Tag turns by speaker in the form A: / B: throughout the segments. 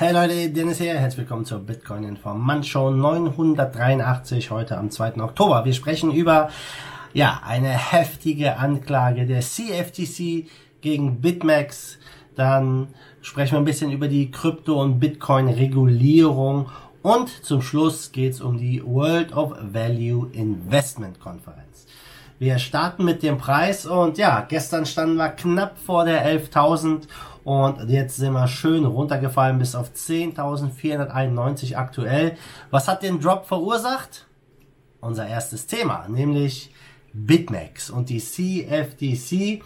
A: Hey Leute, Dennis hier, herzlich willkommen zur Bitcoin Informant Show 983 heute am 2. Oktober. Wir sprechen über ja, eine heftige Anklage der CFTC gegen BitMEX. Dann sprechen wir ein bisschen über die Krypto- und Bitcoin-Regulierung und zum Schluss geht's um die World of Value Investment Konferenz. Wir starten mit dem Preis und ja, gestern standen wir knapp vor der 11.000 und jetzt sind wir schön runtergefallen bis auf 10.491 aktuell. Was hat den Drop verursacht? Unser erstes Thema, nämlich BitMEX und die CFTC.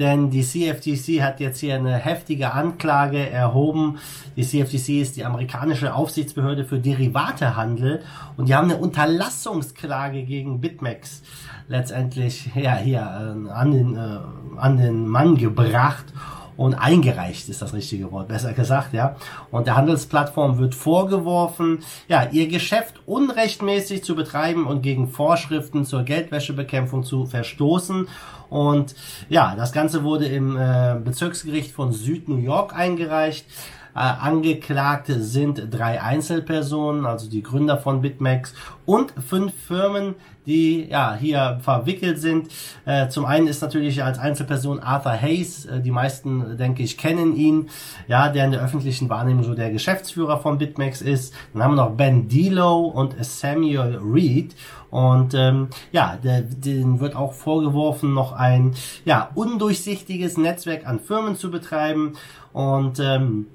A: Denn die CFTC hat jetzt hier eine heftige Anklage erhoben. Die CFTC ist die amerikanische Aufsichtsbehörde für Derivatehandel und die haben eine Unterlassungsklage gegen BitMEX letztendlich ja, hier äh, an, den, äh, an den Mann gebracht und eingereicht ist das richtige Wort, besser gesagt, ja. Und der Handelsplattform wird vorgeworfen, ja, ihr Geschäft unrechtmäßig zu betreiben und gegen Vorschriften zur Geldwäschebekämpfung zu verstoßen. Und ja, das Ganze wurde im äh, Bezirksgericht von Süd New York eingereicht. Äh, Angeklagte sind drei Einzelpersonen, also die Gründer von BitMEX und fünf Firmen, die ja hier verwickelt sind. Äh, zum einen ist natürlich als Einzelperson Arthur Hayes, äh, die meisten, denke ich, kennen ihn, ja, der in der öffentlichen Wahrnehmung so der Geschäftsführer von BitMEX ist. Dann haben wir noch Ben Dilo und Samuel Reed. Und ähm, ja, denen wird auch vorgeworfen, noch ein ja undurchsichtiges Netzwerk an Firmen zu betreiben. Und ähm,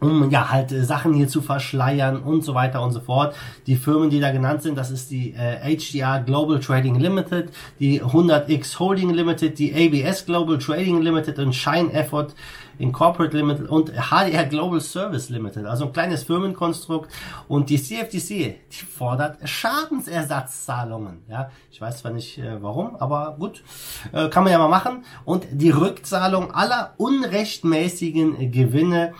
A: um ja halt äh, Sachen hier zu verschleiern und so weiter und so fort. Die Firmen, die da genannt sind, das ist die äh, HDR Global Trading Limited, die 100x Holding Limited, die ABS Global Trading Limited und Shine Effort Incorporate Limited und HDR Global Service Limited, also ein kleines Firmenkonstrukt. Und die CFTC, die fordert Schadensersatzzahlungen, ja, ich weiß zwar nicht äh, warum, aber gut, äh, kann man ja mal machen. Und die Rückzahlung aller unrechtmäßigen Gewinne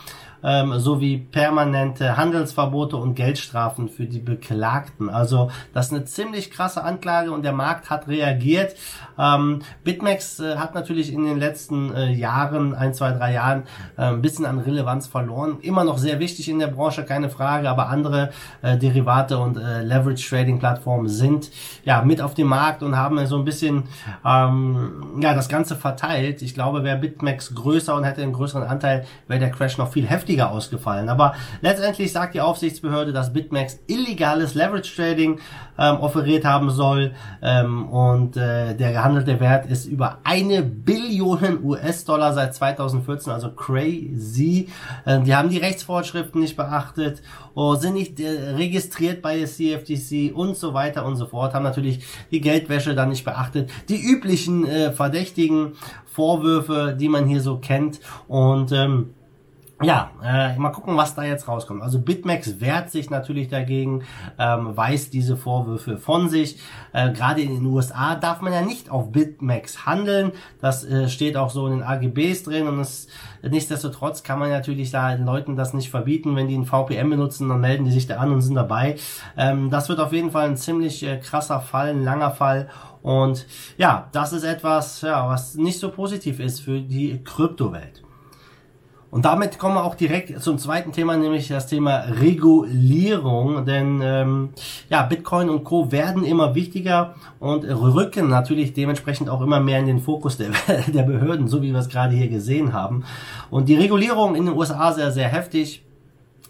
A: ähm, sowie permanente Handelsverbote und Geldstrafen für die Beklagten. Also das ist eine ziemlich krasse Anklage und der Markt hat reagiert. Ähm, BitMEX äh, hat natürlich in den letzten äh, Jahren, ein, zwei, drei Jahren, äh, ein bisschen an Relevanz verloren. Immer noch sehr wichtig in der Branche, keine Frage, aber andere äh, Derivate und äh, Leverage Trading Plattformen sind ja mit auf dem Markt und haben so ein bisschen ähm, ja das Ganze verteilt. Ich glaube, wäre BitMEX größer und hätte einen größeren Anteil, wäre der Crash noch viel heftiger heftiger ausgefallen. Aber letztendlich sagt die Aufsichtsbehörde, dass BitMEX illegales Leverage Trading ähm, offeriert haben soll. Ähm, und äh, der gehandelte Wert ist über eine Billion US-Dollar seit 2014, also crazy. Äh, die haben die Rechtsvorschriften nicht beachtet, oh, sind nicht äh, registriert bei der CFTC und so weiter und so fort, haben natürlich die Geldwäsche dann nicht beachtet, die üblichen äh, verdächtigen Vorwürfe, die man hier so kennt. Und ähm, ja, äh, mal gucken, was da jetzt rauskommt. Also BitMEX wehrt sich natürlich dagegen, ähm, weist diese Vorwürfe von sich. Äh, Gerade in den USA darf man ja nicht auf BitMEX handeln. Das äh, steht auch so in den AGBs drin und es, nichtsdestotrotz kann man natürlich da den Leuten das nicht verbieten. Wenn die ein VPN benutzen, dann melden die sich da an und sind dabei. Ähm, das wird auf jeden Fall ein ziemlich äh, krasser Fall, ein langer Fall. Und ja, das ist etwas, ja, was nicht so positiv ist für die Kryptowelt. Und damit kommen wir auch direkt zum zweiten Thema, nämlich das Thema Regulierung. Denn ähm, ja, Bitcoin und Co. werden immer wichtiger und rücken natürlich dementsprechend auch immer mehr in den Fokus der, der Behörden, so wie wir es gerade hier gesehen haben. Und die Regulierung in den USA sehr, sehr heftig.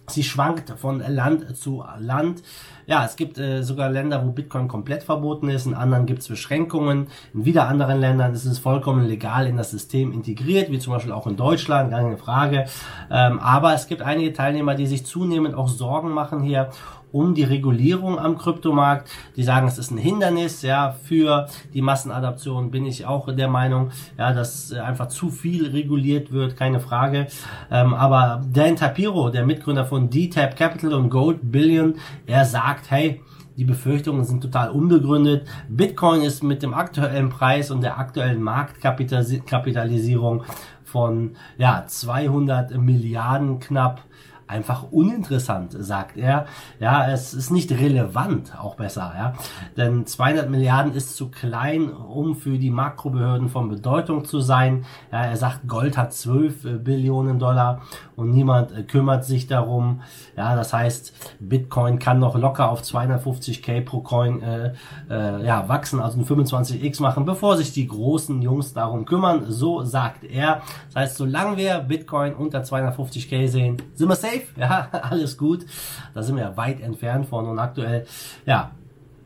A: Sie schwankt von Land zu Land. Ja, es gibt äh, sogar Länder, wo Bitcoin komplett verboten ist, in anderen gibt es Beschränkungen, in wieder anderen Ländern ist es vollkommen legal in das System integriert, wie zum Beispiel auch in Deutschland, keine Frage. Ähm, aber es gibt einige Teilnehmer, die sich zunehmend auch Sorgen machen hier um die Regulierung am Kryptomarkt. Die sagen, es ist ein Hindernis, ja, für die Massenadaption bin ich auch der Meinung, ja, dass äh, einfach zu viel reguliert wird, keine Frage. Ähm, aber Dan Tapiro, der Mitgründer von D-Tap Capital und Gold Billion, er sagt, hey, die Befürchtungen sind total unbegründet. Bitcoin ist mit dem aktuellen Preis und der aktuellen Marktkapitalisierung von ja 200 Milliarden knapp einfach uninteressant, sagt er. Ja, es ist nicht relevant, auch besser, ja. Denn 200 Milliarden ist zu klein, um für die Makrobehörden von Bedeutung zu sein. Ja, er sagt, Gold hat 12 äh, Billionen Dollar und niemand äh, kümmert sich darum. Ja, das heißt, Bitcoin kann noch locker auf 250k pro Coin äh, äh, ja, wachsen, also ein 25x machen, bevor sich die großen Jungs darum kümmern. So sagt er. Das heißt, solange wir Bitcoin unter 250k sehen, sind wir safe. Ja, alles gut. Da sind wir weit entfernt von und aktuell, ja,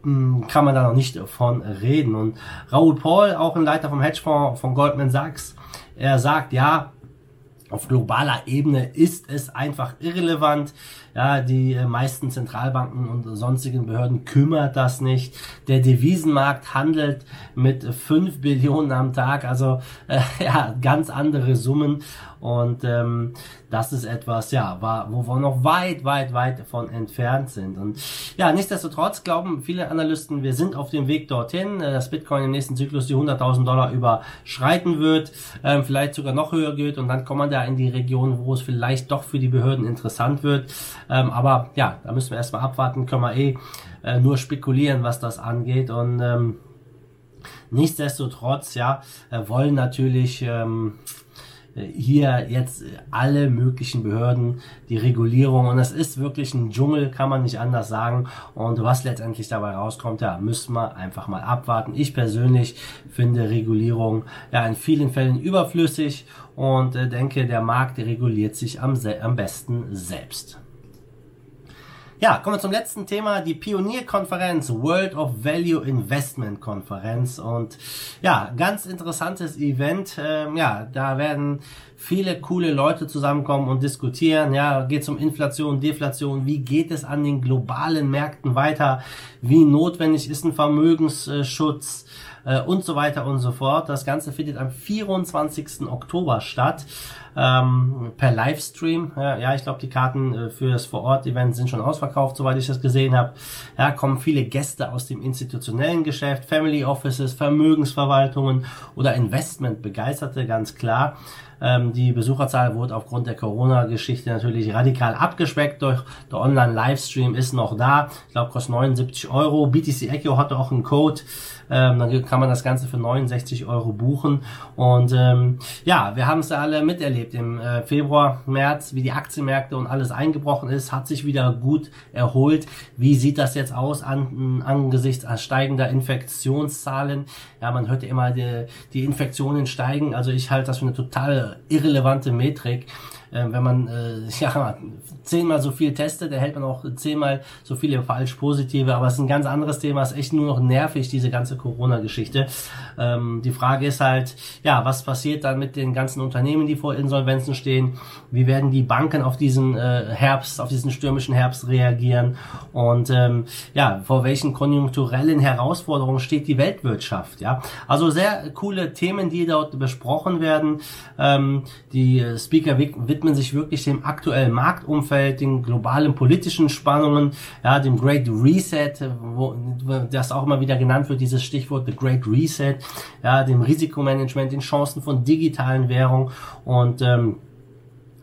A: hm, kann man da noch nicht von reden. Und Raoul Paul, auch ein Leiter vom Hedgefonds von Goldman Sachs, er sagt, ja, auf globaler Ebene ist es einfach irrelevant. Ja, die äh, meisten Zentralbanken und sonstigen Behörden kümmert das nicht. Der Devisenmarkt handelt mit 5 Billionen am Tag, also äh, ja, ganz andere Summen. Und ähm, das ist etwas, ja, war, wo wir noch weit, weit, weit davon entfernt sind. Und ja, nichtsdestotrotz glauben viele Analysten, wir sind auf dem Weg dorthin, äh, dass Bitcoin im nächsten Zyklus die 100.000 Dollar überschreiten wird, ähm, vielleicht sogar noch höher geht und dann kommt man in die Region, wo es vielleicht doch für die Behörden interessant wird. Ähm, aber ja, da müssen wir erstmal abwarten, können wir eh äh, nur spekulieren, was das angeht. Und ähm, nichtsdestotrotz, ja, äh, wollen natürlich ähm, hier jetzt alle möglichen Behörden, die Regulierung und es ist wirklich ein Dschungel, kann man nicht anders sagen und was letztendlich dabei rauskommt, ja, müssen wir einfach mal abwarten. Ich persönlich finde Regulierung ja in vielen Fällen überflüssig und äh, denke, der Markt reguliert sich am, am besten selbst. Ja, kommen wir zum letzten Thema, die Pionierkonferenz, World of Value Investment Konferenz. Und ja, ganz interessantes Event. Ähm, ja, da werden viele coole Leute zusammenkommen und diskutieren. Ja, geht es um Inflation, Deflation, wie geht es an den globalen Märkten weiter, wie notwendig ist ein Vermögensschutz äh, und so weiter und so fort. Das Ganze findet am 24. Oktober statt ähm, per Livestream. Ja, ja ich glaube, die Karten äh, für das Vor-Ort-Event sind schon ausverkauft, soweit ich das gesehen habe. Ja, kommen viele Gäste aus dem institutionellen Geschäft, Family Offices, Vermögensverwaltungen oder Investment-Begeisterte, ganz klar. Ähm, die Besucherzahl wurde aufgrund der Corona-Geschichte natürlich radikal abgespeckt. Durch der Online-Livestream ist noch da. Ich glaube, kostet 79 Euro. BTC Echo hatte auch einen Code. Ähm, dann kann man das Ganze für 69 Euro buchen. Und ähm, ja, wir haben es alle miterlebt im äh, Februar, März, wie die Aktienmärkte und alles eingebrochen ist, hat sich wieder gut erholt. Wie sieht das jetzt aus an, angesichts steigender Infektionszahlen? Ja, man hört ja immer, die, die Infektionen steigen. Also ich halte das für eine total irrelevante Metrik äh, wenn man äh, ja zehnmal so viel testet, erhält man auch zehnmal so viele falsch positive. Aber es ist ein ganz anderes Thema. Es ist echt nur noch nervig, diese ganze Corona-Geschichte. Ähm, die Frage ist halt, ja, was passiert dann mit den ganzen Unternehmen, die vor Insolvenzen stehen? Wie werden die Banken auf diesen äh, Herbst, auf diesen stürmischen Herbst reagieren? Und ähm, ja, vor welchen konjunkturellen Herausforderungen steht die Weltwirtschaft? Ja, also sehr coole Themen, die dort besprochen werden. Ähm, die Speaker widmen sich wirklich dem aktuellen Marktumfeld, den globalen politischen Spannungen, ja, dem Great Reset, wo das auch immer wieder genannt wird, dieses Stichwort The Great Reset, ja, dem Risikomanagement, den Chancen von digitalen Währungen und ähm,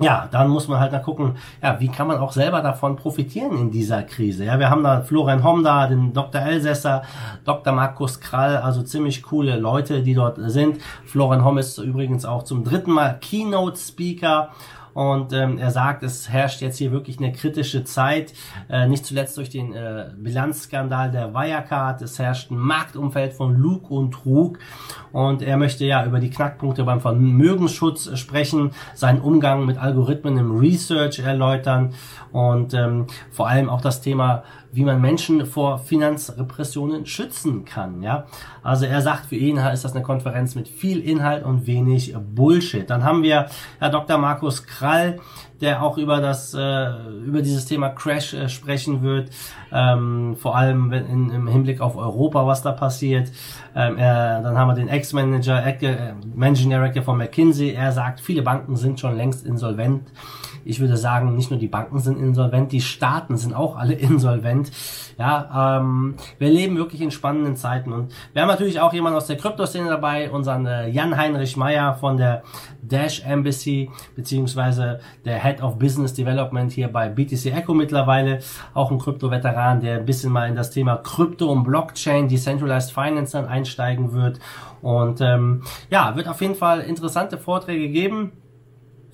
A: ja, dann muss man halt da gucken, ja, wie kann man auch selber davon profitieren in dieser Krise. Ja, wir haben da Florian Homda, den Dr. Elsässer, Dr. Markus Krall, also ziemlich coole Leute, die dort sind. Florian Homm ist übrigens auch zum dritten Mal Keynote Speaker und ähm, er sagt, es herrscht jetzt hier wirklich eine kritische Zeit, äh, nicht zuletzt durch den äh, Bilanzskandal der Wirecard. Es herrscht ein Marktumfeld von Lug und Trug und er möchte ja über die Knackpunkte beim Vermögensschutz sprechen, seinen Umgang mit Algorithmen im Research erläutern und ähm, vor allem auch das Thema wie man Menschen vor Finanzrepressionen schützen kann. Ja, also er sagt, für ihn ist das eine Konferenz mit viel Inhalt und wenig Bullshit. Dann haben wir Herr Dr. Markus Krall, der auch über das äh, über dieses Thema Crash äh, sprechen wird, ähm, vor allem in, im Hinblick auf Europa, was da passiert. Ähm, er, dann haben wir den Ex-Manager, äh, Managing Director von McKinsey. Er sagt, viele Banken sind schon längst insolvent ich würde sagen, nicht nur die Banken sind insolvent, die Staaten sind auch alle insolvent. Ja, ähm, wir leben wirklich in spannenden Zeiten und wir haben natürlich auch jemanden aus der Kryptoszene dabei, unseren äh, Jan-Heinrich Meyer von der Dash Embassy, beziehungsweise der Head of Business Development hier bei BTC Echo mittlerweile, auch ein Krypto-Veteran, der ein bisschen mal in das Thema Krypto und Blockchain, Decentralized Finance dann einsteigen wird. Und ähm, ja, wird auf jeden Fall interessante Vorträge geben.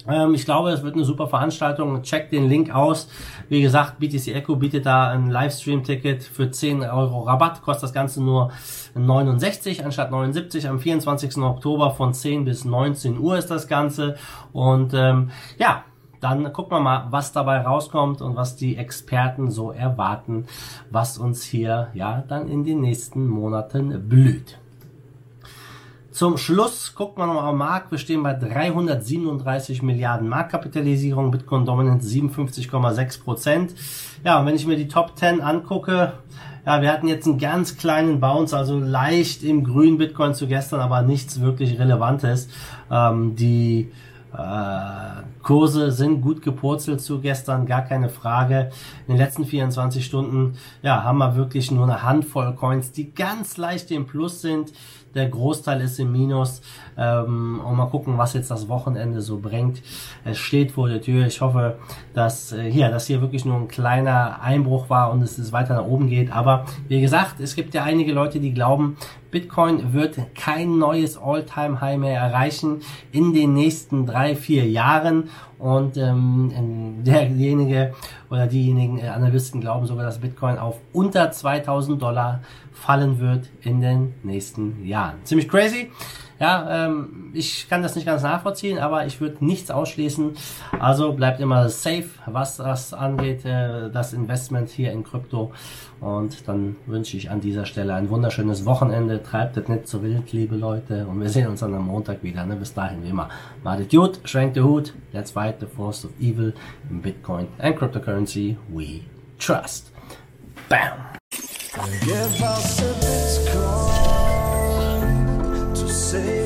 A: Ähm, ich glaube, es wird eine super Veranstaltung. Checkt den Link aus. Wie gesagt, BTC Echo bietet da ein Livestream-Ticket für 10 Euro Rabatt. Kostet das Ganze nur 69 anstatt 79. Am 24. Oktober von 10 bis 19 Uhr ist das Ganze. Und ähm, ja, dann gucken wir mal, was dabei rauskommt und was die Experten so erwarten, was uns hier ja dann in den nächsten Monaten blüht. Zum Schluss guckt man nochmal am Markt. Wir stehen bei 337 Milliarden Marktkapitalisierung, Bitcoin Dominant 57,6 Prozent. Ja, und wenn ich mir die Top 10 angucke, ja, wir hatten jetzt einen ganz kleinen Bounce, also leicht im grünen Bitcoin zu gestern, aber nichts wirklich Relevantes. Ähm, die Kurse sind gut gepurzelt zu gestern, gar keine Frage. In den letzten 24 Stunden, ja, haben wir wirklich nur eine Handvoll Coins, die ganz leicht im Plus sind der Großteil ist im Minus. Ähm, und mal gucken, was jetzt das Wochenende so bringt. Es steht vor der Tür. Ich hoffe, dass äh, hier, dass hier wirklich nur ein kleiner Einbruch war und es weiter nach oben geht. Aber wie gesagt, es gibt ja einige Leute, die glauben, Bitcoin wird kein neues All-Time-High mehr erreichen in den nächsten drei, vier Jahren. Und ähm, derjenige oder diejenigen äh, Analysten glauben sogar, dass Bitcoin auf unter 2000 Dollar fallen wird in den nächsten Jahren. Ziemlich crazy. Ja, ähm, ich kann das nicht ganz nachvollziehen, aber ich würde nichts ausschließen. Also bleibt immer safe, was das angeht, äh, das Investment hier in Krypto. Und dann wünsche ich an dieser Stelle ein wunderschönes Wochenende. Treibt es nicht zu wild, liebe Leute. Und wir sehen uns dann am Montag wieder. Ne? Bis dahin, wie immer. Macht gut, schwenkt den Hut. Let's fight the force of evil in Bitcoin and cryptocurrency we trust. Bam! Give us a say